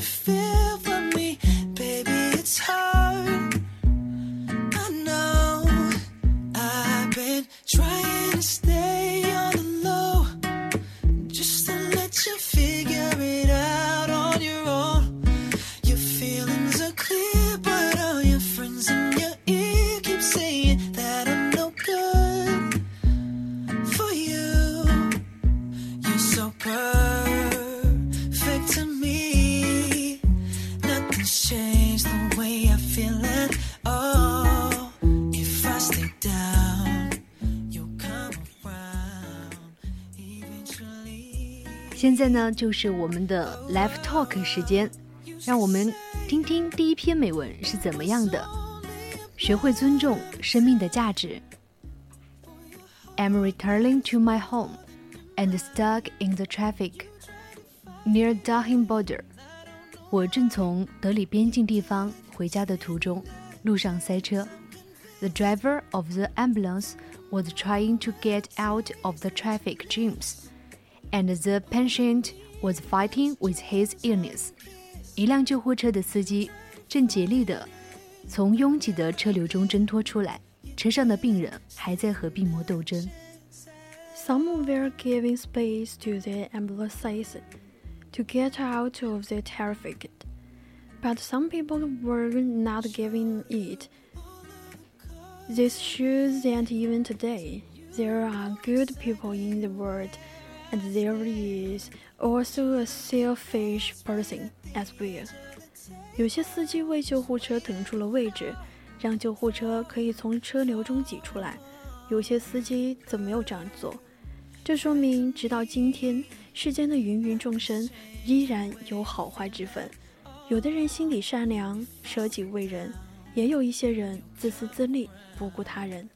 Feel 现在呢，就是我们的 Live Talk 时间，让我们听听第一篇美文是怎么样的，学会尊重生命的价值。I'm returning to my home and stuck in the traffic near Delhi border。我正从德里边境地方回家的途中，路上塞车。The driver of the ambulance was trying to get out of the traffic jams。and the patient was fighting with his illness. 一辆救护车的司机正竭力地从拥挤的车流中挣脱出来，车上的病人还在和病魔斗争。 Some were giving space to the ambulances to get out of the traffic, but some people were not giving it. This shows that even today, there are good people in the world, And there is also a selfish person as well. 有些司机为救护车腾出了位置，让救护车可以从车流中挤出来。有些司机则没有这样做。这说明，直到今天，世间的芸芸众生依然有好坏之分。有的人心底善良，舍己为人；也有一些人自私自利，不顾他人。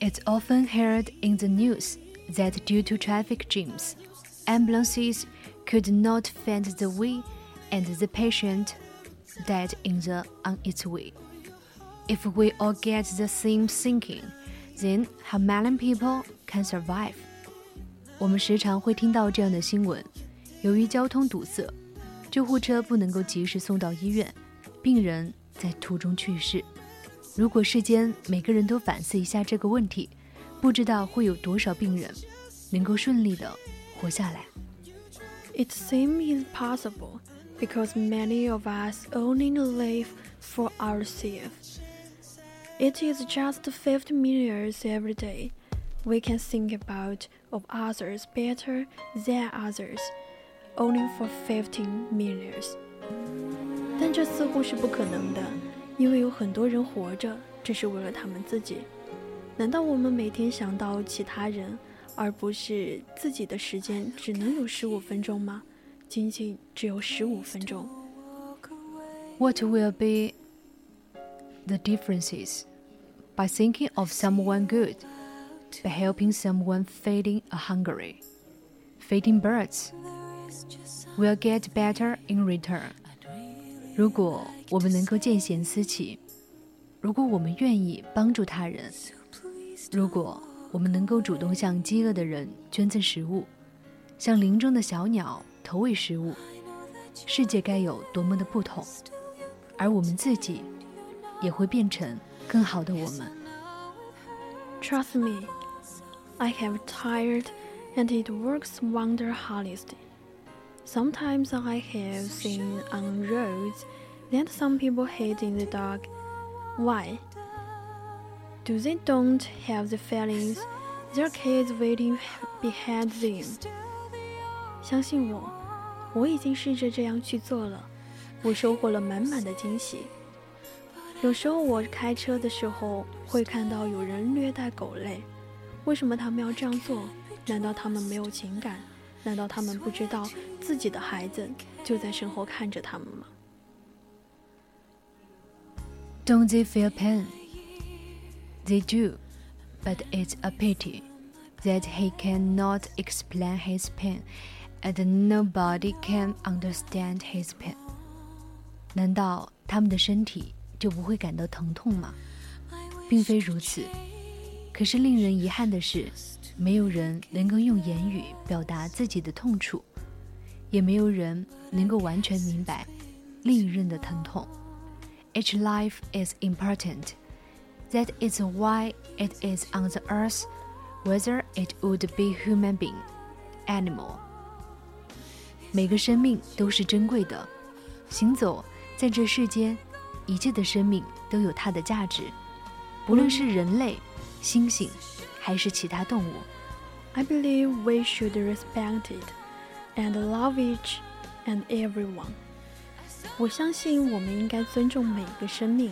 It's often heard in the news that due to traffic jams, ambulances could not find the way and the patient died in the on its way. If we all get the same thinking, then how many people can survive? 我们时常会听到这样的新闻：由于交通堵塞，救护车不能够及时送到医院，病人在途中去世。如果世间每个人都反思一下这个问题， 不知道会有多少病人能够顺利的活下来。 It seems impossible because many of us only live for ourselves. It is just 50 minutes every day. We can think about of others better than others, only for 15 minutes. 但这似乎是不可能的，因为有很多人活着只是为了他们自己。 难道我们每天想到其他人，而不是自己的时间只能有十五分钟吗？仅仅只有十五分钟。What will be the differences by thinking of someone good, by helping someone feeding a hungry, feeding birds? Will get better in return. 如果我们能够见贤思齐，如果我们愿意帮助他人，如果我们能够主动向饥饿的人捐赠食物，向林中的小鸟投喂食物，世界该有多么的不同，而我们自己也会变成更好的我们。Trust me, I have tired and it works wonder hardest. Sometimes I have seen on roads that some people hate in the dark. Why? Do they don't have the feelings their kids waiting behind them? 相信我，我已经试着这样去做了，我收获了满满的惊喜。 有时候我开车的时候会看到有人虐待狗类，为什么他们要这样做？难道他们没有情感？难道他们不知道自己的孩子就在身后看着他们吗？Don't they feel pain? They do, but it's a pity that he cannot explain his pain, and nobody can understand his pain. 难道他们的身体就不会感到疼痛吗？并非如此。可是令人遗憾的是，没有人能够用言语表达自己的痛楚，也没有人能够完全明白另一人的疼痛。Each life is important. That is why it is on the earth, whether it would be human being, animal. 每个生命都是珍贵的，行走在这世间。一切的生命都有它的价值，不论是人类、猩猩，还是其他动物。I believe we should respect it and love each and everyone。我相信我们应该尊重每一个生命，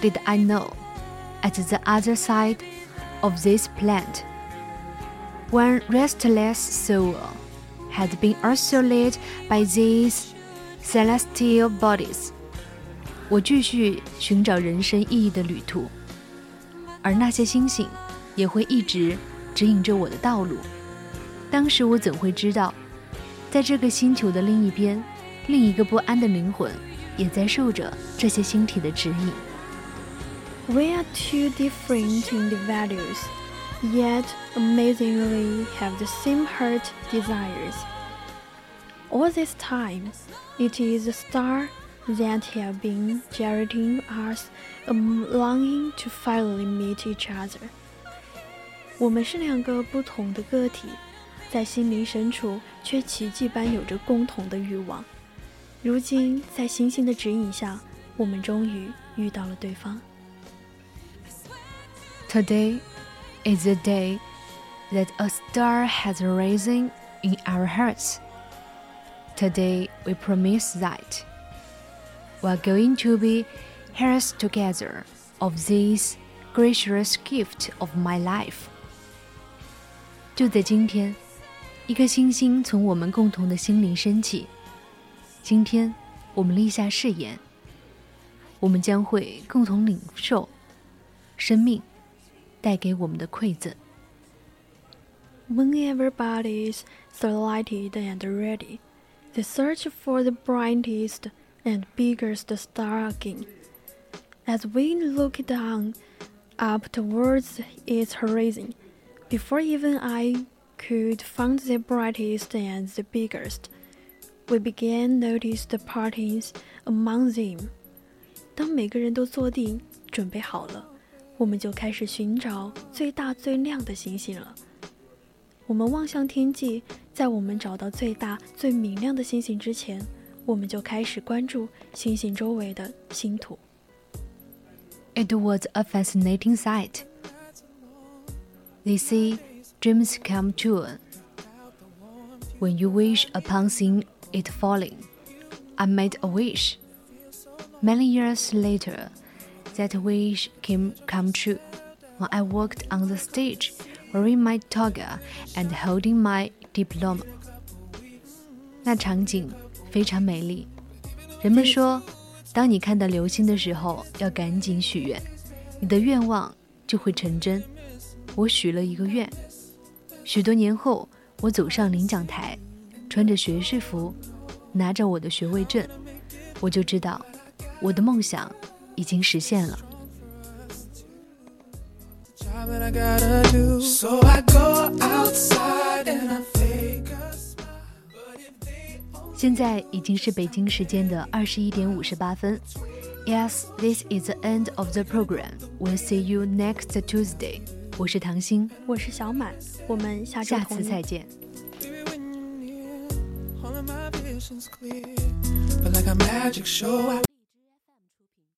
did I know, at the other side of this planet, one restless soul had been also led by these celestial bodies. 我继续寻找人生意义的旅途，而那些星星也会一直指引着我的道路。当时我怎会知道，在这个星球的另一边，另一个不安的灵魂也在受着这些星体的指引。 We are two different individuals, yet amazingly have the same heart desires. All this time, it is the star that have been guiding us, a longing to finally meet each other. 我们是两个不同的个体，在心灵深处却奇迹般有着共同的欲望。如今，在星星的指引下，我们终于遇到了对方。 Today is the day that a star has risen in our hearts. Today we promise that we are going to be heirs together of this gracious gift of my life. 就在今天，一颗星星从我们共同的心灵升起。今天，我们立下誓言，我们将会共同领受生命 带给我们的馈赠。When everybody is lighted and ready, they search for the brightest and biggest star again. As we look down up towards its horizon. Before even I could find the brightest and the biggest, we began notice the parties among them. 当每个人都坐定，准备好了， 我们就开始寻找最大最亮的星星了。我们望向天际，在我们找到最大最明亮的星星之前，我们就开始关注星星周围的星土。It was a fascinating sight. They say dreams come true when you wish upon seeing it falling. I made a wish. Many years later, that wish came come true when I walked on the stage wearing my toga and holding my diploma. 那场景非常美丽。人们说，当你看到流星的时候，要赶紧许愿，你的愿望就会成真。我许了一个愿，许多年后，我走上领奖台，穿着学士服，拿着我的学位证，我就知道，我的梦想已经实现了。现在已经是北京时间的二十一点五十八分，Yes, this is the end of the program. We'll see you next Tuesday. 我是唐鑫，我是小满，我们下周下次再见。Baby, when you're near, all of my vision's clear. But like a magic show, I